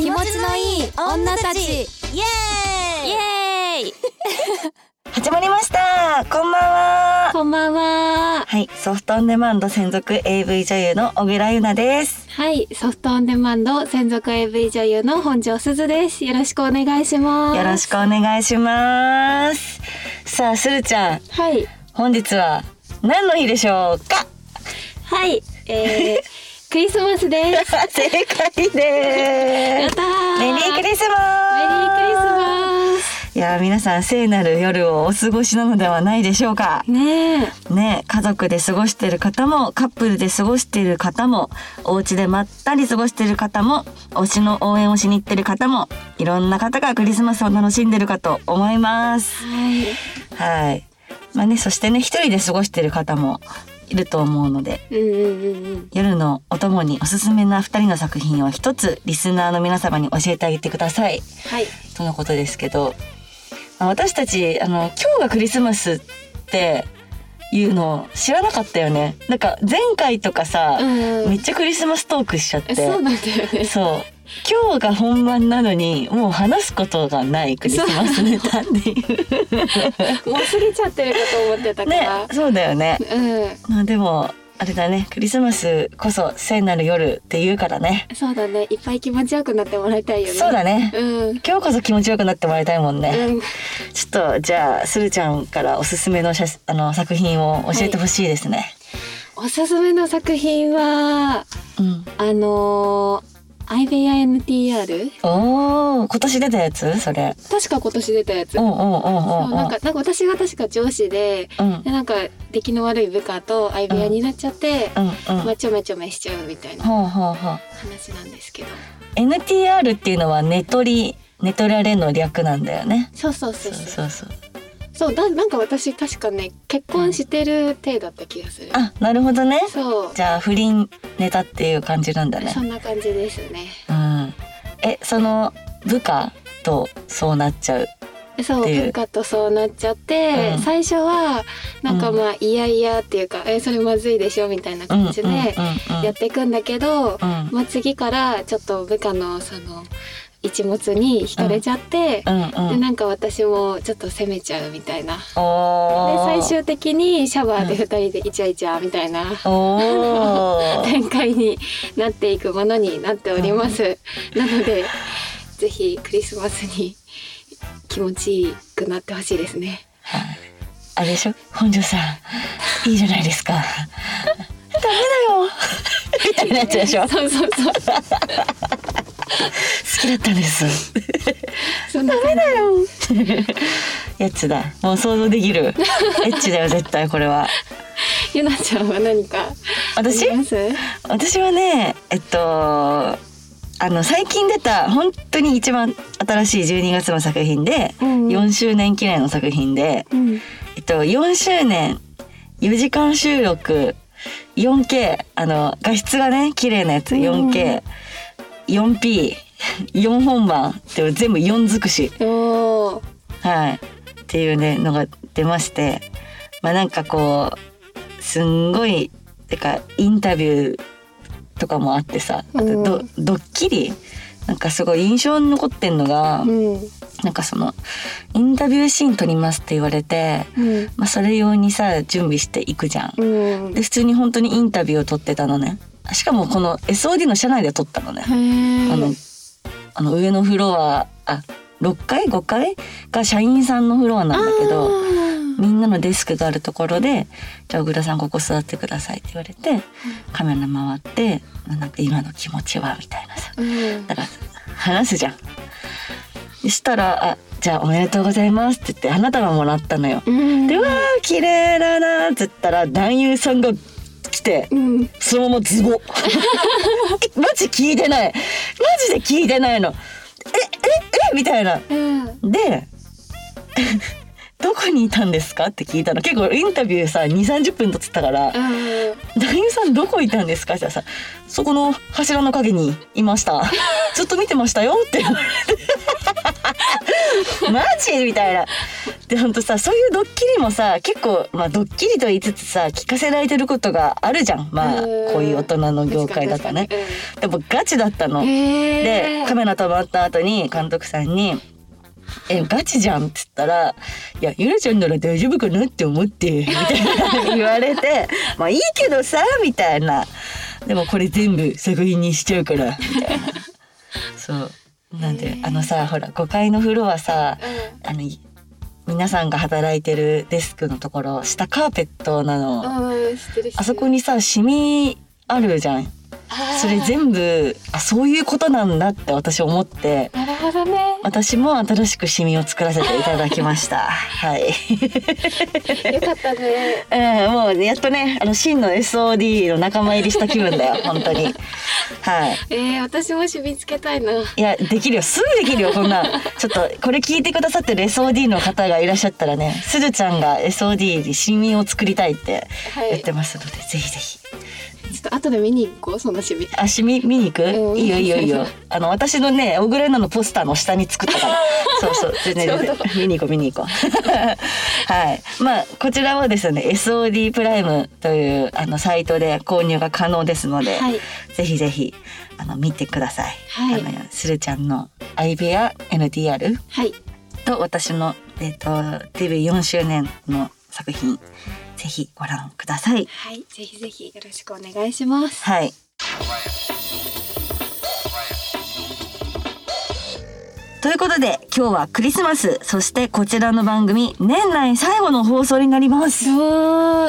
気持ちのいい女たち。イエーイ。イエーイ。始まりました。こんばんは。こんばんは。はいソフトオンデマンド専属 AV 女優の小倉優奈です。はいソフトオンデマンド専属 AV 女優の本庄すずです。よろしくお願いします。よろしくお願いします。さあするちゃん。はい。本日は何の日でしょうか？はいえー、クリスマスです。正解でやったー。メリークリスマメリークリスス。マいや皆さん聖なる夜をお過ごしなのではないでしょうか。スねね家族で過ごしている方もカップルで過ごしている方もお家でまったり過ごしている方も推しの応援をしに行ってる方もいろんな方がクリスマスを楽しんでるかと思います。はい。はい。まあねそしてね一人で過ごしている方もいると思うので夜のお供におすすめな二人の作品を一つリスナーの皆様に教えてあげてください。はい。とのことですけど、まあ私たちあの今日がクリスマスっていうの知らなかったよね。なんか前回とかさ、うん。めっちゃクリスマストークしちゃって。えそうなんだよね。そう今日が本番なのにもう話すことがないクリスマスネタっていう。もう過ぎちゃってるかと思ってたかねら、そうだよね。うん。まあでもあれだね。クリスマスこそ聖なる夜って言うからね。そうだね。いっぱい気持ちよくなってもらいたいよね。そうだね。うん。今日こそ気持ちよくなってもらいたいもんね、うん。ちょっとじゃあするちゃんからおすすめの写あの作品を教えてほしいですね、おすすめの作品はうん。あのー IBINTR おお今年出たやつ？それ。確か今年出たやつ。おうおうおうおうそうおうなんかなんか私が確か上司でうん。でなんか出来の悪い部下と相部屋になっちゃって、うんうん。まあ、ちょめちょめしちゃうみたいな話なんですけど。NTR っていうのはネトリネトラレの略なんだよね。そうそうそう。そうそうそうそうだなんか私確かね結婚してる体だった気がする、あなるほどね。そう。じゃあ不倫ネタっていう感じなんだね。そんな感じですね。うん。えその部下とそうなっちゃうそうっていう？文化とそうなっちゃって、うん。最初はなんかまあ、いやいやっていうかえそれまずいでしょみたいな感じでやっていくんだけど、うん。まあ、次からちょっと部下のその一物に惹かれちゃって、うんうんでなんか私もちょっと責めちゃうみたいな。で最終的にシャワーで二人でイチャイチャみたいな。展開になっていくものになっております。なので、ぜひクリスマスに気持ちいいくなってほしいですね。あれでしょ？本庄さんいいじゃないですかダメだよみたいなやつでしょ好そうそうそう。きだったんですそんな感やつだもう想像できる エッチだよ絶対これはじ。ゆなちゃんは何かあ私？私はねえっとあの最近出た本当に一番新しい12月の作品で、うん4周年記念の作品で、うん。えっと、4周年4時間収録 4K あの画質がね綺麗なやつ 4K4P4 本番って全部4尽くし。はい。っていうねのが出まして。まあなんかこうすんごいてかインタビューとかもあってさあとドドッキリなんかすごい印象に残ってんのが、うん。なんかそのインタビューシーン撮りますって言われて、うん。まあ、それ用にさ準備していくじゃん。うん。で普通に本当にインタビューを撮ってたのねしかもこの SOD の社内で撮ったのね。へあのえ。あの上のフロアあ6階？5階？が社員さんのフロアなんだけどみんなのデスクがあるところで「じゃあ小倉さんここ座ってください」って言われてカメラ回って「まあなんか今の気持ちは」みたいなさうんだから話すじゃん。そしたら「あじゃあおめでとうございます」って言って花束もらったのよ。うん。で「うわー綺麗だな」って言ったら男優さんが来てうん。そのままズボ マジ聞いてないマジで聞いてないのえええ？みたいなうん。でどこにいたんですか？って聞いたの結構インタビューさ2 3 0分撮ってたからうん。男優さんどこいたんですか？ってさそこの柱の陰にいました。ずっと見てましたよって言われて。マジ？みたいな。でほんとさそういうドッキリもさ結構まあドッキリと言いつつさ聞かせられてることがあるじゃん。まあうん。こういう大人の業界だとね。でもガチだったの。へでカメラ止まった後に監督さんに「えガチじゃん」って言ったら「いやゆらちゃんなら大丈夫かなって思って」みたいな言われて「まあいいけどさ」みたいな「でもこれ全部作品にしちゃうから」みたいな。そう。なんであのさほら5階のフロアさあのい皆さんが働いてるデスクのところ下カーペットなの。あそこにさシミあるじゃん。それ全部あそういうことなんだって私思って。なるほどね。私も新しくシミを作らせていただきました。はい、よかったね。うん、もうやっとねあの真の SOD の仲間入りした気分だよ 本当に。はい。えー、私もシミつけたいな。いやできるよ。すぐできるよこんな。んちょっとこれ聞いてくださってる SOD の方がいらっしゃったらねすずちゃんが SOD にシミを作りたいってはい。言ってますので、ぜひぜひちょっと後で見に行こうそのシミあシミ見に行く、うん。いいよいいよいいよ。あの私のねオグレナのポスターの下に作ったから そうそう全然全然。見に行こう見に行こう。はい。まあこちらはですね SOD プライムというあのサイトで購入が可能ですので、はい。ぜひぜひあの見てください、はい。あのするちゃんの相部屋 NTR はい。と私のえっ、とデビュー4周年の作品ぜひご覧くださいはいぜひぜひよろしくお願いしますはい。ということで今日はクリスマスそしてこちらの番組年内最後の放送になります。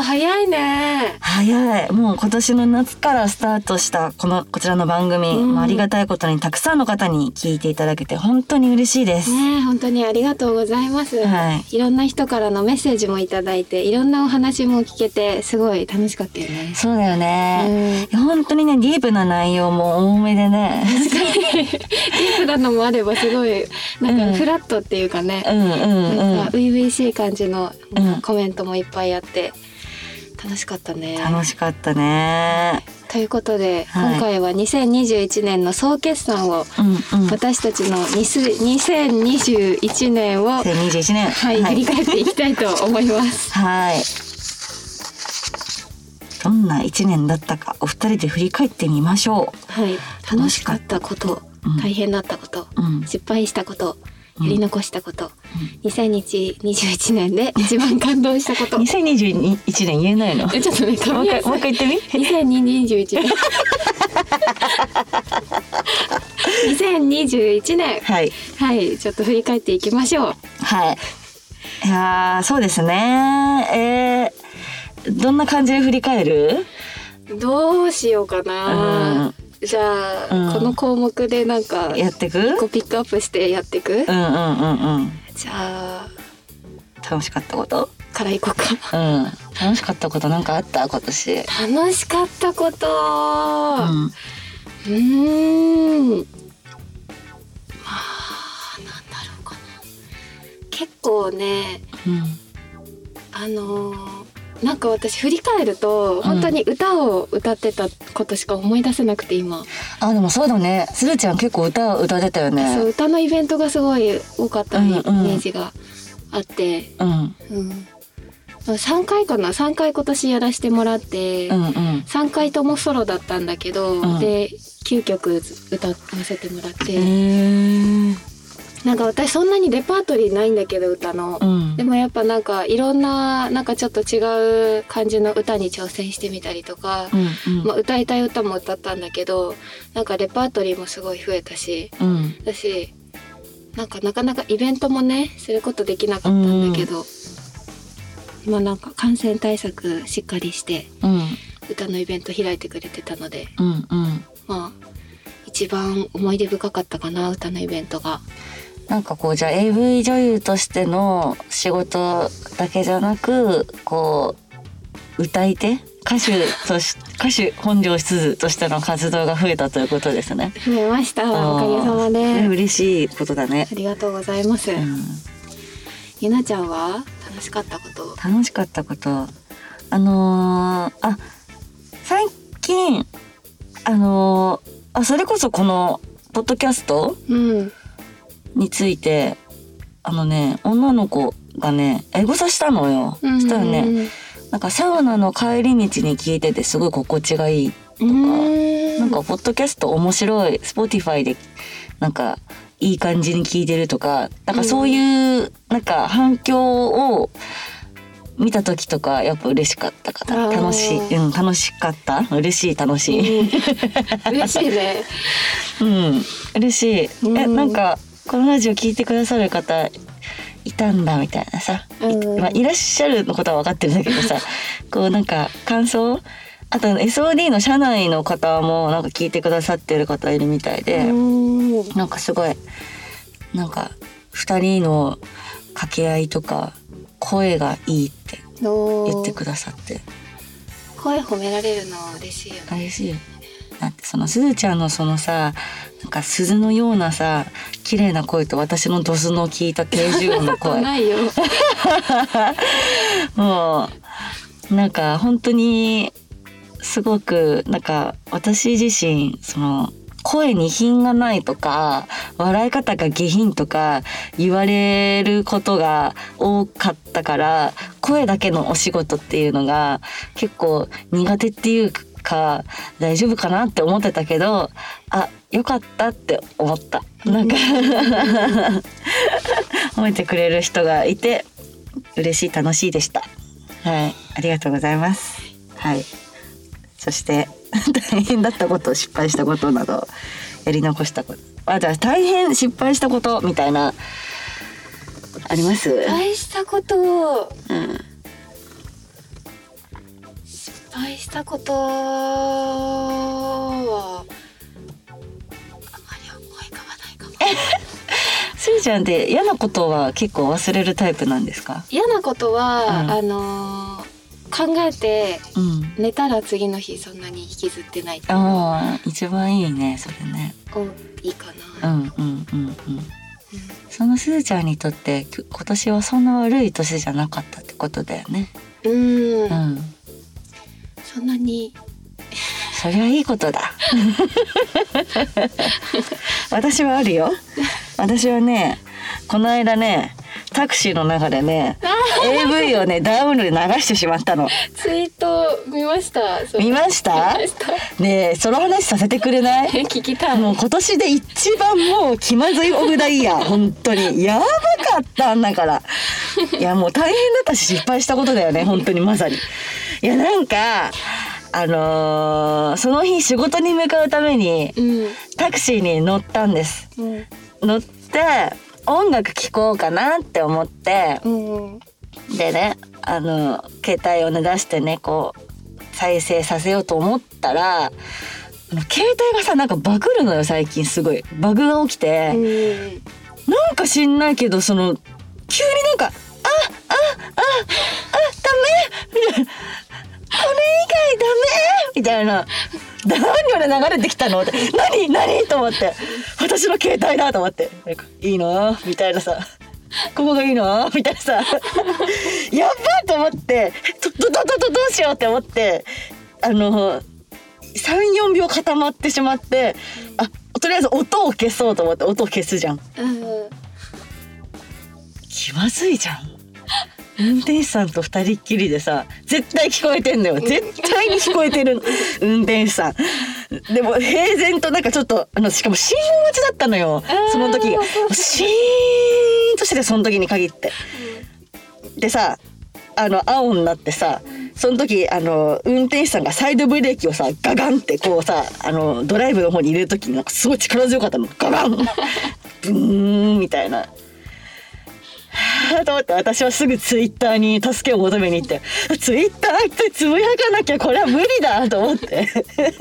早いね。早い。もう今年の夏からスタートしたこのこちらの番組、うん。まあありがたいことにたくさんの方に聞いていただけて本当に嬉しいです、ね本当にありがとうございます、はい。いろんな人からのメッセージもいただいていろんなお話も聞けてすごい楽しかったよね。そうだよね、うん。本当にねディープな内容も多めでね。ディープなのもあればすごいなんかフラットっていうかね、なんか初々しい感じのうんコメントもいっぱいあって楽しかったね。楽しかったね。ということで、はい。今回は2021年の総決算をうんうん。私たちのにす2021年を、は2021年。い振り返っていきたいと思います。はい。どんな一年だったかお二人で振り返ってみましょはい、楽しかったこと、うん大変だったこと、う。うん。失敗したこと、うんやり残したこと、2021年で一番感動したこと。2021年言えないの？ちょっとね、一もう一回言ってみ？2021年 2021年はいはいちょっと振り返っていきましょうはい。いやーそうですね。えー、どんな感じで振り返る？どうしようかな、じゃあ、うんこの項目でなんかやってく？こうピックアップしてやっていく、うんうんうんうん。じゃあ楽しかったこと？からいこうかうん。楽しかったことなんかあった？今年？楽しかったことうん。うーんまあなんだろうかな結構ねうん。あのーなんか私振り返ると本当に歌を歌ってたことしか思い出せなくて今、あでもそうだね。するちゃん結構歌歌ってたよね。そう歌のイベントがすごい多かったイメージがあって、うん。うん。3回かな。3回今年やらせてもらって、うんうん。3回ともソロだったんだけど、うん。で9曲歌わせてもらって、なんか私そんなにレパートリーないんだけど歌の。うん。でもやっぱなんかいろんななんかちょっと違う感じの歌に挑戦してみたりとか、うんうん。まあ、歌いたい歌も歌ったんだけどなんかレパートリーもすごい増えたし。うん。だしなんかなかなかイベントもねすることできなかったんだけど、まあなんか感染対策しっかりしてうん。歌のイベント開いてくれてたのでうんうん。まあ一番思い出深かったかな歌のイベントが。なんかこうじゃあ AV 女優としての仕事だけじゃなくこう歌い手？歌手とし 歌手本庄すずとしての活動が増えたということですね。増えました。おかげさまねで嬉しいことだね。あ。りがとうございます。うん、ゆなちゃんは楽しかったこと？楽しかったこと。あのーあ最近あのーあそれこそこのポッドキャスト？うんについてあのね女の子がねエゴサしたのよ。そしたらねなんかサウナの帰り道に聞いててすごい心地がいいとか、なんかポッドキャスト面白い Spotify でなんかいい感じに聞いてるとかなんかそういうなんか反響を見た時とかやっぱ嬉しかったかな。楽しい、うん、楽しかった。嬉しい楽しい、嬉しいね。うん、嬉しい。うん。え、なんかこのラジオ聞いてくださる方いたんだみたいなさ、いうん。まあいらっしゃるのことは分かってるんだけどさ、こうなんか感想？あと SOD の社内の方もなんか聞いてくださってる方いるみたいで、うん。なんかすごいなんか二人の掛け合いとか声がいいって言ってくださって。声褒められるの嬉しいよね。嬉しいそのすずちゃんのそのさなんか鈴のようなさ綺麗な声と私のドスの効いた低重音の声ないよ。もうなんか本当にすごくなんか私自身その声に品がないとか笑い方が下品とか言われることが多かったから声だけのお仕事っていうのが結構苦手っていうか大丈夫かなって思ってたけどあよかったって思った。なんか 褒めてくれる人がいて嬉しい楽しいでした。はい。ありがとうございます。はい。そして 大変だったこと失敗したことなどやり残したこと。あじゃあ大変失敗したことみたいなあります？失敗したことをうん敗したことはあまり思い浮かばないかも。すーちゃんって嫌なことは結構忘れるタイプなんですか？嫌なことは、うん。あのー考えてうん。寝たら次の日そんなに引きずってないああ一番いいねそれね。おいいかうな。んうんうん。うん。そのすずちゃんにとってき今年はそんな悪い年じゃなかったってことだよね。うん、うんそれはいいことだ。私はあるよ。私はねこの間ねタクシーの中でね AV をねダウンで流してしまったの。ツイート見ました。見ました？見ました。ねえその話させてくれない？聞きたい。もう今年で一番もう気まずいオブダイヤー本当に。やばかったんだから。いやもう大変だったし失敗したことだよね。本当にまさに。いやなんかあのーその日仕事に向かうためにうん。タクシーに乗ったんです。うん。乗って音楽聴こうかなって思ってうんでねあの携帯をね出してねこう再生させようと思ったら携帯がさなんかバグるのよ最近すごい。バグが起きて、うん。なんか知んないけどその急になんか「ああああダメ!」みたいな「これ以外ダメ!」みたいな何まで流れてきたのって「何何?」と思って私の携帯だと思ってなんか「いいの?」みたいなさ「ここがいいの?」みたいなさやばいと思ってどどどどどどうしようって思ってあの34秒固まってしまってあとりあえず音を消そうと思って音を消すじゃん。うん気まずいじゃん運転手さんと二人っきりでさ絶対聞こえてんのよ。絶対に聞こえてる。の運転手さん。でも平然となんかちょっとあのしかも信号待ちだったのよ。その時が。シーンとしててその時に限って。でさあの青になってさその時あの運転手さんがサイドブレーキをさガガンってこうさあのドライブの方に入れる時になんかすごい力強かったの。ガガン。ブーンみたいな。は あと思って私はすぐツイッターに助けを求めに行ってツイッターってつぶやかなきゃこれは無理だと思って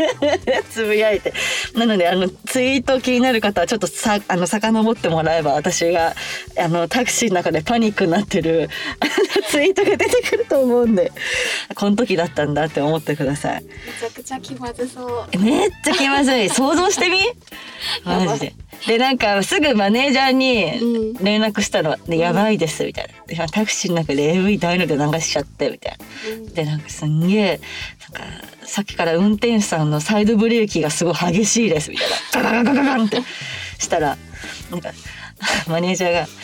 つぶやいて。なのであのツイート気になる方はちょっとさあの遡ってもらえば私があのタクシーの中でパニックになってる ツイートが出てくると思うんでこの時だったんだって思ってください。めちゃくちゃ気まずそう。めっちゃ気まずい。想像してみ？マジで。でなんかすぐマネージャーに連絡したの「でやばいです」みたいな。でタクシーの中で AV 大ので流しちゃってみたいな。でなんかすんげえなんかさっきから運転手さんのサイドブレーキがすごい激しいですみたいな。ガガガガガガンってしたらなんかマネージャーが「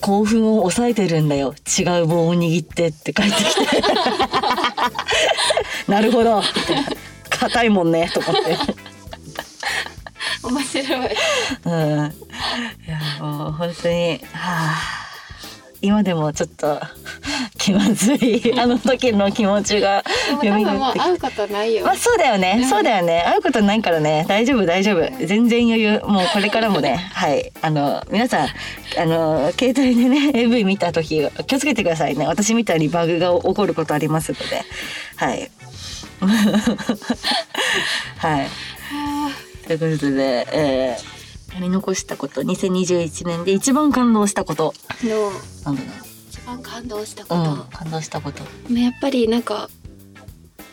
興奮を抑えてるんだよ違う棒を握ってって帰ってきてなるほど硬いもんねと思って面白いうんいやもう本当にはあ今でもちょっと気まずい あの時の気持ちがでも多分もう蘇って会うことないよ。まあそうだよね、そうだよね。会うことないからね。大丈夫大丈夫。全然余裕。もうこれからもね。はい。あの皆さんあの携帯でね AV 見た時気をつけてくださいね。私みたいにバグが起こることありますので。はい。はい。ということで、えー、やり残したこと2021年で一番感動したこと。のなんだろ一番感動したこう、と、うん、感動したこと。まあやっぱりなんか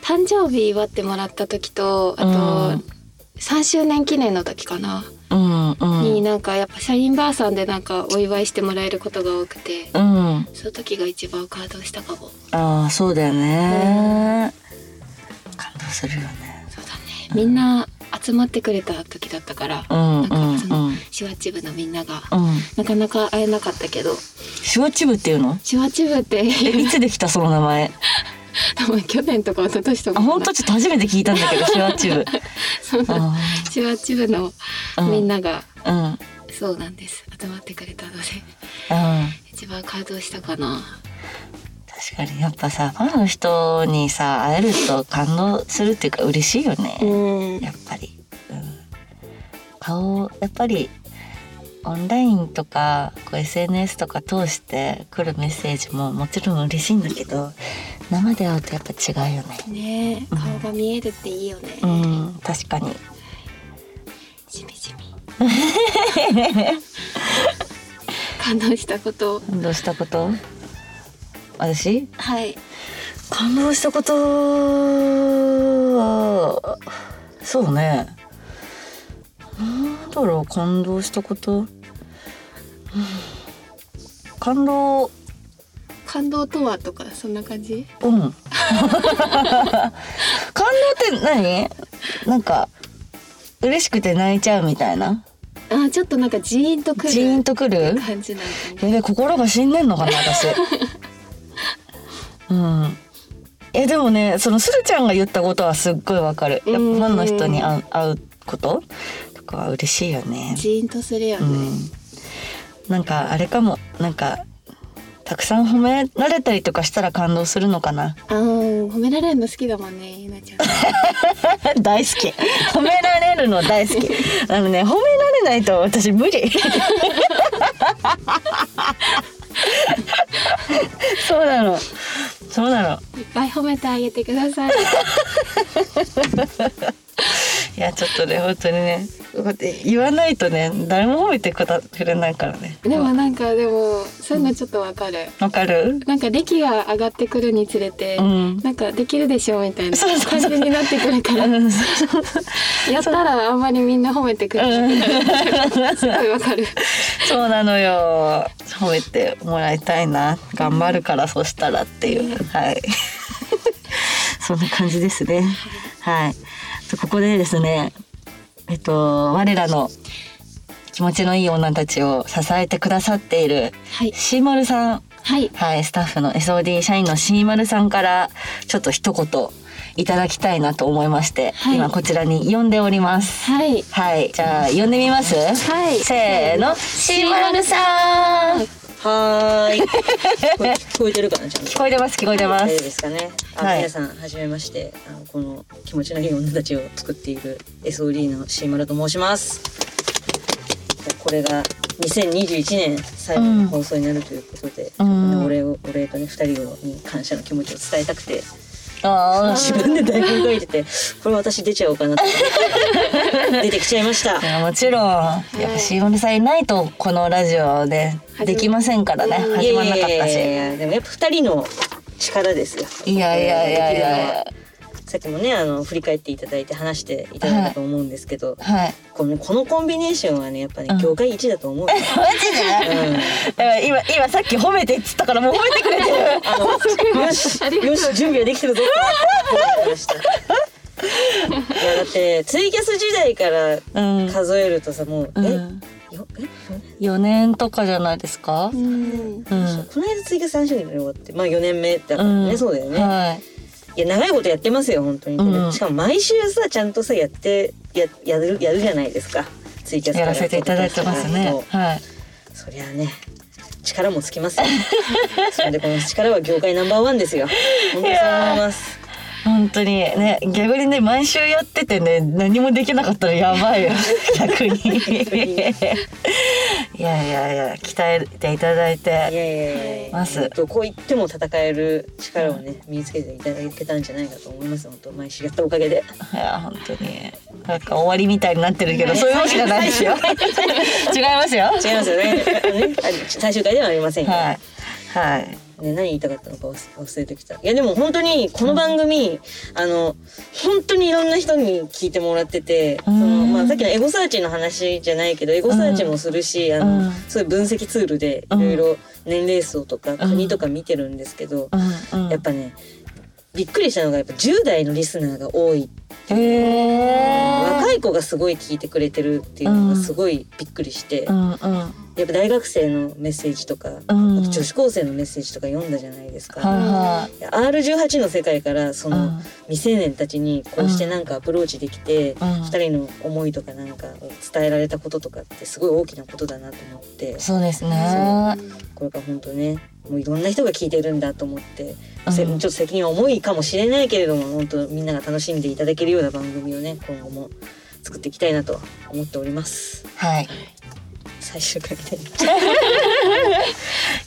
誕生日祝ってもらった時とあと、うん3周年記念の時かな、うんうん。になんかやっぱ社員ばあさんでなんかお祝いしてもらえることが多くてうん。その時が一番感動したかも。ああそうだよね、感動するよね。そうだね。みんな集まってくれた時だったから、うんなんかそのうん。うん手話チ部のみんながうん。なかなか会えなかったけど。シュワチブっていうの？手話チ部って。えいつできた？その名前。多分去年とか一昨年とか。あ本当？ちょっと初めて聞いたんだけどシュワチブ そうあ手話チ部のうん。みんなが、ーうん。うんそうなんです。集まってくれたので。一番感動したかな確かにやっぱさファンの人にさ会えると感動するっていうか嬉しいよね、うん。やっぱり、うん、顔やっぱりオンラインとかこう SNS とか通して来るメッセージももちろん嬉しいんだけど生で会うとやっぱ違うよね。ねえ顔が見えるっていいよね、うん確かに。しみじみ感動したこと。感動したこと？私？はい。感動したことはそうね。なんだろう感動したこと、うん。感動。感動とはとかそんな感じ？うん。感動って何？なんか嬉しくて泣いちゃうみたいな？あちょっとなんかジーンとくるジーンとくる？感じなんかね。心が死んでんのかな私 うん。えでもねそのするちゃんが言ったことはすっごいわかる。やっぱファンの人に会うこと？とかは嬉しいよね。ジーンとするよね、うん。なんかあれかも。なんかたくさん褒められたりとかしたら感動するのかな。あー褒められるの好きだもんねゆなちゃん。大好き。褒められるの大好き。あのね褒められないと私無理。そうなのそうなの。いっぱい褒めてあげてください。いやちょっとね本当にねこうやって言わないとね誰も褒めてくだくれないからね。でもなんかでもそういうのちょっとわかる、わかる？なんか歴が上がってくるにつれて、うん。なんかできるでしょみたいな感じになってくるから。うん。やったらあんまりみんな褒めてくれない。すごいわかる。そうなのよ。褒めてもらいたいな。頑張るからそしたらっていう。はい。そんな感じですね。はい。ここでですねえっと我らの気持ちのいい女たちを支えてくださっているはい。シーマルさん。はい。はいスタッフの SOD 社員のシーマルさんからちょっと一言いただきたいなと思いまして、はい。今こちらに呼んでおります。はい。はいじゃあ呼んでみます？はい。せーのシーマルさんはーい。聞こえ聞こえてるかなちゃんと。聞こえてます聞こえてま大丈夫すですかね。あ、はい皆さんはじめまして。あのこの気持ちのいい女たちを作っている SOD のシーマルと申します。これが2021年最後の放送になるということで、うんお礼をお礼とね二人に感謝の気持ちを伝えたくて、あ 自分で台本書いてて、これ私出ちゃおうかなって 出てきちゃいました。あ。いやもちろん。やっぱシーマルさんいないとこのラジオでできませんからね。うん。始まんなかったいやいやいしでもやっぱ二人の力ですよ。いやいやいやいや。いやさっきもねあの振り返っていただいて話していただいたと思うんですけど、はい。このこのコンビネーションはねやっぱね、うん。業界一だと思うよ。マジでうん。だから今今さっき褒めてっつったからもう褒めてくれてる。あのよしよし準備はできてるぞ。って思ってました。いやだってツイキャス時代からうん。数えるとさもう、えうん。よえ？4年とかじゃないですか？うん。うん。この間ツイキャス3周年で終わってまあ4年目だからね、うん。そうだよね、はいいや長いことやってますよ本当に、うん。しかも毎週さちゃんとさやってややるやるじゃないですか。ツイキャスやらせていただいてますね。はい。そりゃあね力もつきますよ。それでこの力は業界ナンバーワンですよ。本当にそう思います本当に。ね逆にね毎週やっててね何もできなかったらやばいよ。逆に。いやいやいや鍛えていただいいやていやいやいや。ます。こう言っても戦える力をね身につけていただけたんじゃないかと思います。本当毎週やったおかげで。いや本当に。なんか終わりみたいになってるけどそういうわけじゃないですよ。違いますよ。違いますよね。最終回ではありませんはい。はいね、何言いたかったのか忘忘れてきた。いやでも本当にこの番組、あの本当にいろんな人に聞いてもらってて、そのうんまあさっきのエゴサーチの話じゃないけどエゴサーチもするし、あのうん。そういう分析ツールでいろいろ年齢層とか国とか見てるんですけど、やっぱねびっくりしたのがやっぱ10代のリスナーが多い。へえ若い子がすごい聞いてくれてるっていうのがすごいびっくりして、うんうん。やっぱ大学生のメッセージとか、うん。女子高生のメッセージとか読んだじゃないですか。はいはい。R18 の世界からそのうん。未成年たちにこうしてなんかアプローチできてうん。二人の思いとかなんかを伝えられたこととかってすごい大きなことだなと思って。そうですね。これから本当ねもういろんな人が聞いてるんだと思ってうん。せちょっと責任は重いかもしれないけれども本当みんなが楽しんでいただけるような番組をね今後も作っていきたいなと思っております。はい。最終回で。い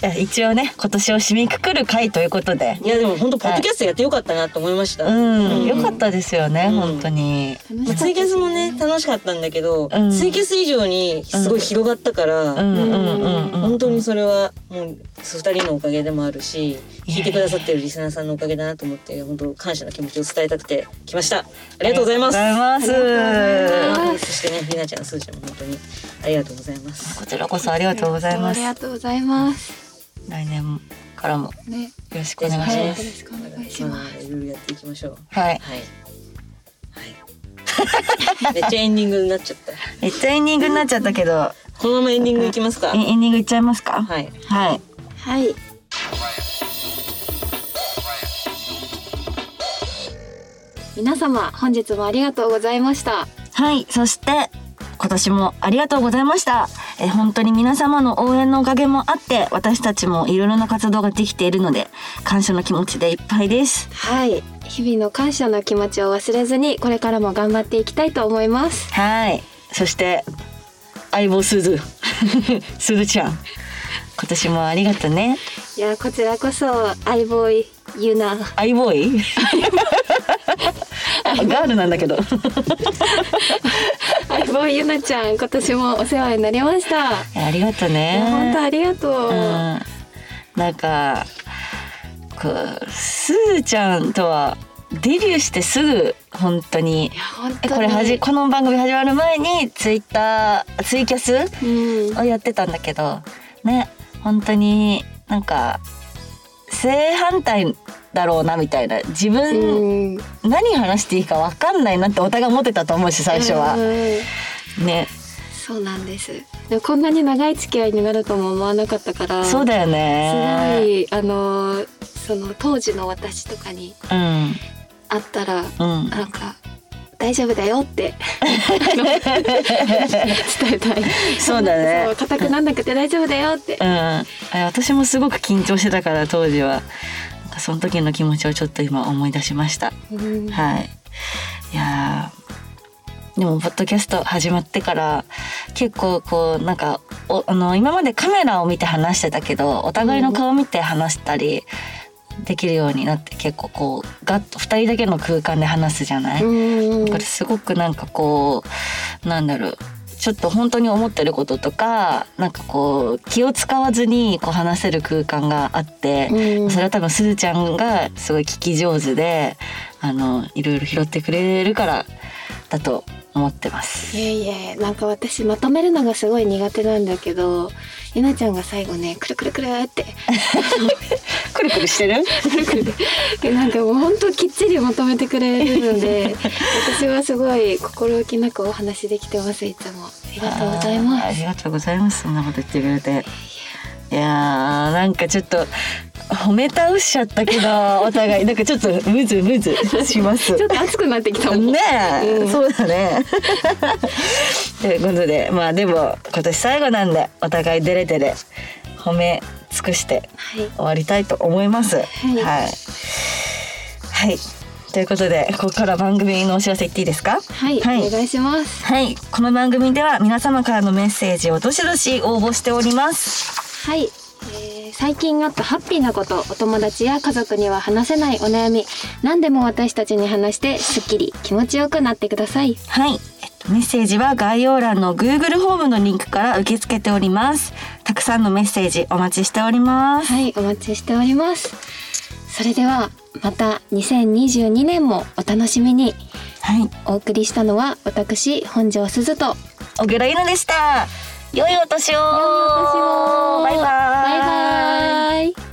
や一応ね今年を締めくくる回ということで。いやでも本当ポッドキャストやってよかったなと思いました、うん、よかったですよね、うん。本当に。まあツイキャスもね楽しかったんだけど、うん。ツイキャス以上にすごい広がったから、うんうんうんうん。本当にそれはもう二人のおかげでもあるし聞いてくださってるリスナーさんのおかげだなと思って本当感謝の気持ちを伝えたくて来ましたありがとうございますありがとうございます。そしてねりなちゃんすーちゃんも本当にありがとうございますこちらこそありがとうございますあり。がとうございます。来年からもよね、ろしくお願いしはい、よろます。しくお願いします。まあいろいろやっていきましょうはい。はいはいめっちゃエンディングになっちゃっためっちゃエンディングになっちゃったけど、このままエンディングいきますか？エエンディングいっちゃいますか？はいはい。はい。皆様、本日もありがとうございました。はい。そして、今年もありがとうございました。え本当に皆様の応援のおかげもあって、私たちもいろいろな活動ができているので、感謝の気持ちでいっぱいです。はい。日々の感謝の気持ちを忘れずに、これからも頑張っていきたいと思います。はい。そして、相棒すず。すずちゃん。今年もありがとうね。いや、こちらこそ、相棒ゆな。アイボーイあガールなんだけど。相棒ゆなちゃん、今年もお世話になりました。ありがとういや、本当ね。ありがとう。うん。なんか、こう、すずちゃんとはデビューしてすぐ本当に。これはじこの番組始まる前にツイッターツイキャスうん。をやってたんだけどね本当になんか正反対だろうなみたいな自分、うん。何話していいか分かんないなってお互い思ってたと思うし最初はう。んねそうなんです。でもこんなに長い付き合いになるとも思わなかったから。そうだよすごねいあのその当時の私とかにうん会ったらうんなんか大丈夫だよって伝えたい。そうだね硬くなんなくて大丈夫だよってう。んあ私もすごく緊張してたから当時はその時の気持ちをちょっと今思い出しましたうんはい。いやーでもポッドキャスト始まってから結構こうなんかおあの今までカメラを見て話してたけどお互いの顔見て話したりできるようになって結構こうガッと2人だけの空間で話すじゃない、うんこれすごくなんかこうなんだろうちょっと本当に思ってることとかなんかこう気を使わずにこう話せる空間があって、うん。それは多分すずちゃんがすごい聞き上手であのいろいろ拾ってくれるからだと思思ってます。いえいえなんか私まとめるのがすごい苦手なんだけどゆなちゃんが最後ねくるくるくるって くるくるしてる？くるくるでなんかもうほんときっちりまとめてくれるので私はすごい心置きなくお話できてますいつもありがとうございまあーありがとうございます。そんなこと言ってくれて。いやーなんかちょっと褒め倒しちゃったけど お互いなんかちょっとムズムズしますすちょっと熱くなってきたもんねえ、うんそうだね。ということでまあでも今年最後なんでお互いデレデレ褒め尽くしてはい終わりたいと思います。はい。はい。ということでここから番組のお知らせ言っていいですか？はい、はいお願いしますはい。この番組では皆様からのメッセージをどしどし応募しております。はい、えー最近あったハッピーなことお友達や家族には話せないお悩み何でも私たちに話してすっきり気持ちよくなってくださいはい。えっとメッセージは概要欄の Google ホームのリンクから受け付けております。たくさんのメッセージお待ちしております。はいお待ちしておりますそれではまた2022年もお楽しみにはい。お送りしたのは私本庄すずと小倉ゆなでした。良いお年を。良いお年を。バイバイ。バイバイ。